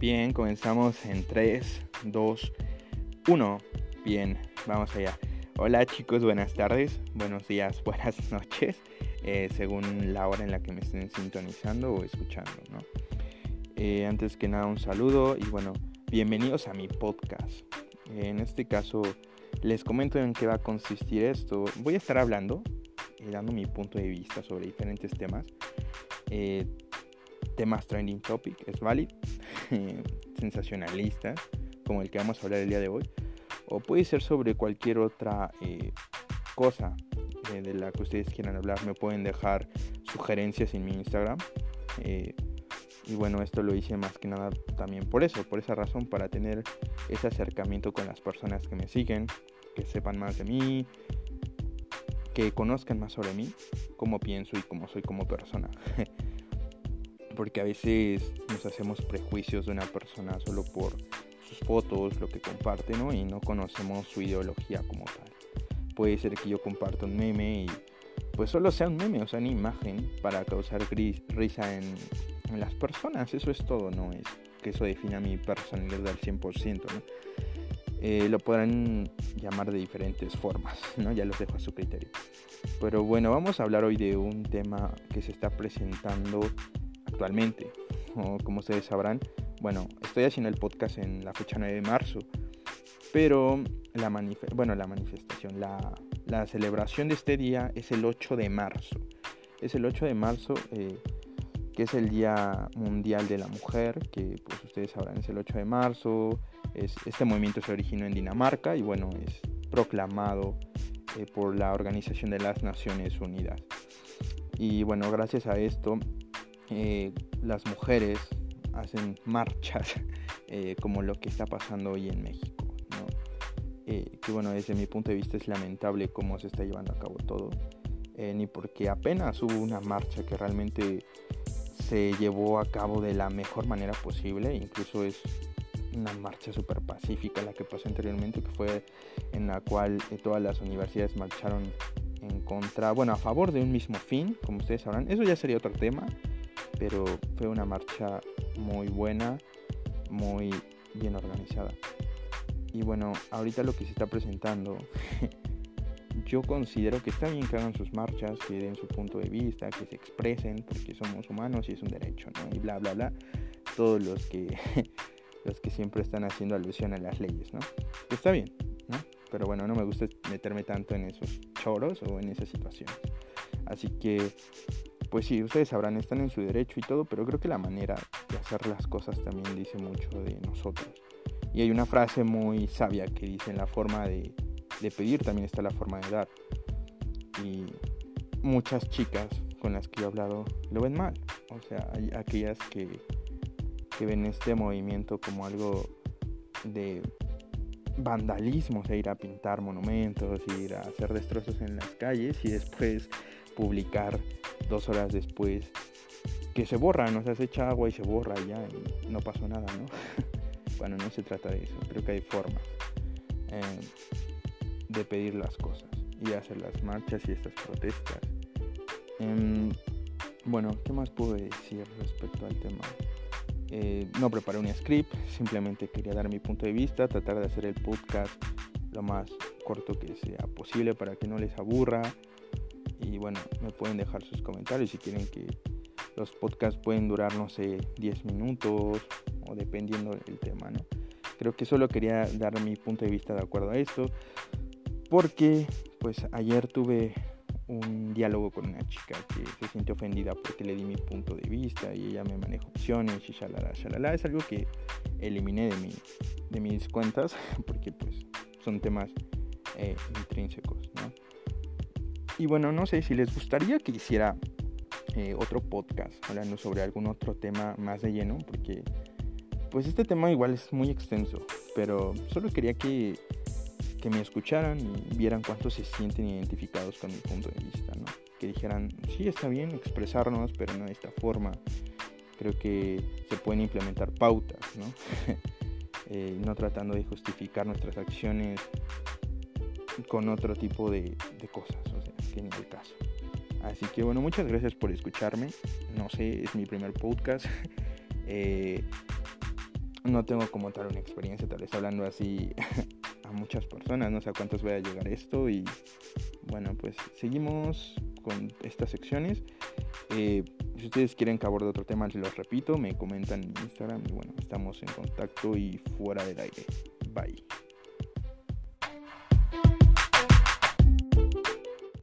Bien, comenzamos en 3, 2, 1. Bien, vamos allá. Hola chicos, buenas tardes, buenos días, buenas noches, eh, según la hora en la que me estén sintonizando o escuchando, ¿no? Eh, antes que nada un saludo y bueno, bienvenidos a mi podcast. en este caso les comento en qué va a consistir esto. Voy a estar hablando, y dando mi punto de vista sobre diferentes temas. Eh, temas trending topic, es válido, sensacionalistas, como el que vamos a hablar el día de hoy, o puede ser sobre cualquier otra eh, cosa eh, de la que ustedes quieran hablar. Me pueden dejar sugerencias en mi Instagram. Eh, y bueno, esto lo hice más que nada también por eso, por esa razón, para tener ese acercamiento con las personas que me siguen, que sepan más de mí, que conozcan más sobre mí, cómo pienso y cómo soy como persona. porque a veces nos hacemos prejuicios de una persona solo por sus fotos, lo que comparte, ¿no? Y no conocemos su ideología como tal. Puede ser que yo comparta un meme y pues solo sea un meme, o sea, una imagen para causar risa en, las personas. Eso es todo, no es que eso defina mi personalidad al 100%, ¿no? Eh, lo podrán llamar de diferentes formas, ¿no? Ya los dejo a su criterio. Pero bueno, vamos a hablar hoy de un tema que se está presentando actualmente. Como ustedes sabrán, bueno, estoy haciendo el podcast en la fecha 9 de marzo, pero la, bueno, la manifestación, la, la, celebración de este día es el 8 de marzo. Es el 8 de marzo, eh, que es el Día Mundial de la Mujer, que pues ustedes sabrán es el 8 de marzo. Es, este movimiento se originó en Dinamarca y bueno, es proclamado eh, por la Organización de las Naciones Unidas. Y bueno, gracias a esto eh, las mujeres hacen marchas eh, como lo que está pasando hoy en México. Eh, que bueno, desde mi punto de vista es lamentable cómo se está llevando a cabo todo. ni porque apenas hubo una marcha que realmente se llevó a cabo de la mejor manera posible, incluso es una marcha súper pacífica la que pasó anteriormente, que fue en la cual todas las universidades marcharon en contra, bueno, a favor de un mismo fin, como ustedes sabrán. Eso ya sería otro tema, pero fue una marcha muy buena, muy bien organizada. Y bueno, ahorita lo que se está presentando, yo considero que está bien que hagan sus marchas, que den su punto de vista, que se expresen, porque somos humanos y es un derecho, ¿no? Y bla, bla, bla. Todos los que, los que siempre están haciendo alusión a las leyes, ¿no? Está bien, ¿no? Pero bueno, no me gusta meterme tanto en esos choros o en esas situaciones. Así que pues sí, ustedes sabrán, están en su derecho y todo, pero creo que la manera de hacer las cosas también dice mucho de nosotros. Y hay una frase muy sabia que dice, en la forma de, pedir también está la forma de dar. Y muchas chicas con las que he hablado lo ven mal. O sea, hay aquellas que, que ven este movimiento como algo de vandalismo, o sea, ir a pintar monumentos, ir a hacer destrozos en las calles y después publicar dos horas después que se borra, no sea, se echa agua y se borra y ya no pasó nada, ¿no? bueno, no se trata de eso, creo que hay formas eh, de pedir las cosas y hacer las marchas y estas protestas. Em, bueno, ¿qué más puedo decir respecto al tema? Eh, no preparé un script, simplemente quería dar mi punto de vista, tratar de hacer el podcast lo más corto que sea posible para que no les aburra y bueno, me pueden dejar sus comentarios si quieren que los podcasts pueden durar, no sé, 10 minutos o dependiendo del tema, ¿no? Creo que solo quería dar mi punto de vista de acuerdo a esto, porque pues ayer tuve un diálogo con una chica que se siente ofendida porque le di mi punto de vista y ella me maneja opciones y shalala, shalala. Es algo que eliminé de, mi, de mis cuentas porque pues son temas eh, intrínsecos, ¿no? Y bueno, no sé si les gustaría que hiciera eh, otro podcast hablando sobre algún otro tema más de lleno, porque pues este tema igual es muy extenso, pero solo quería que, que me escucharan y vieran cuántos se sienten identificados con mi punto de vista, ¿no? Que dijeran, sí, está bien expresarnos, pero no de esta forma. Creo que se pueden implementar pautas, ¿no? eh, no tratando de justificar nuestras acciones con otro tipo de, cosas que ni el caso. Así que bueno, muchas gracias por escucharme. No sé, es mi primer podcast. Eh, no tengo como tal una experiencia, tal vez hablando así a muchas personas, no sé a cuántos voy a llegar esto y bueno, pues seguimos con estas secciones. Eh, si ustedes quieren que aborde otro tema, les lo repito, me comentan en Instagram y bueno, estamos en contacto y fuera del aire. Bye.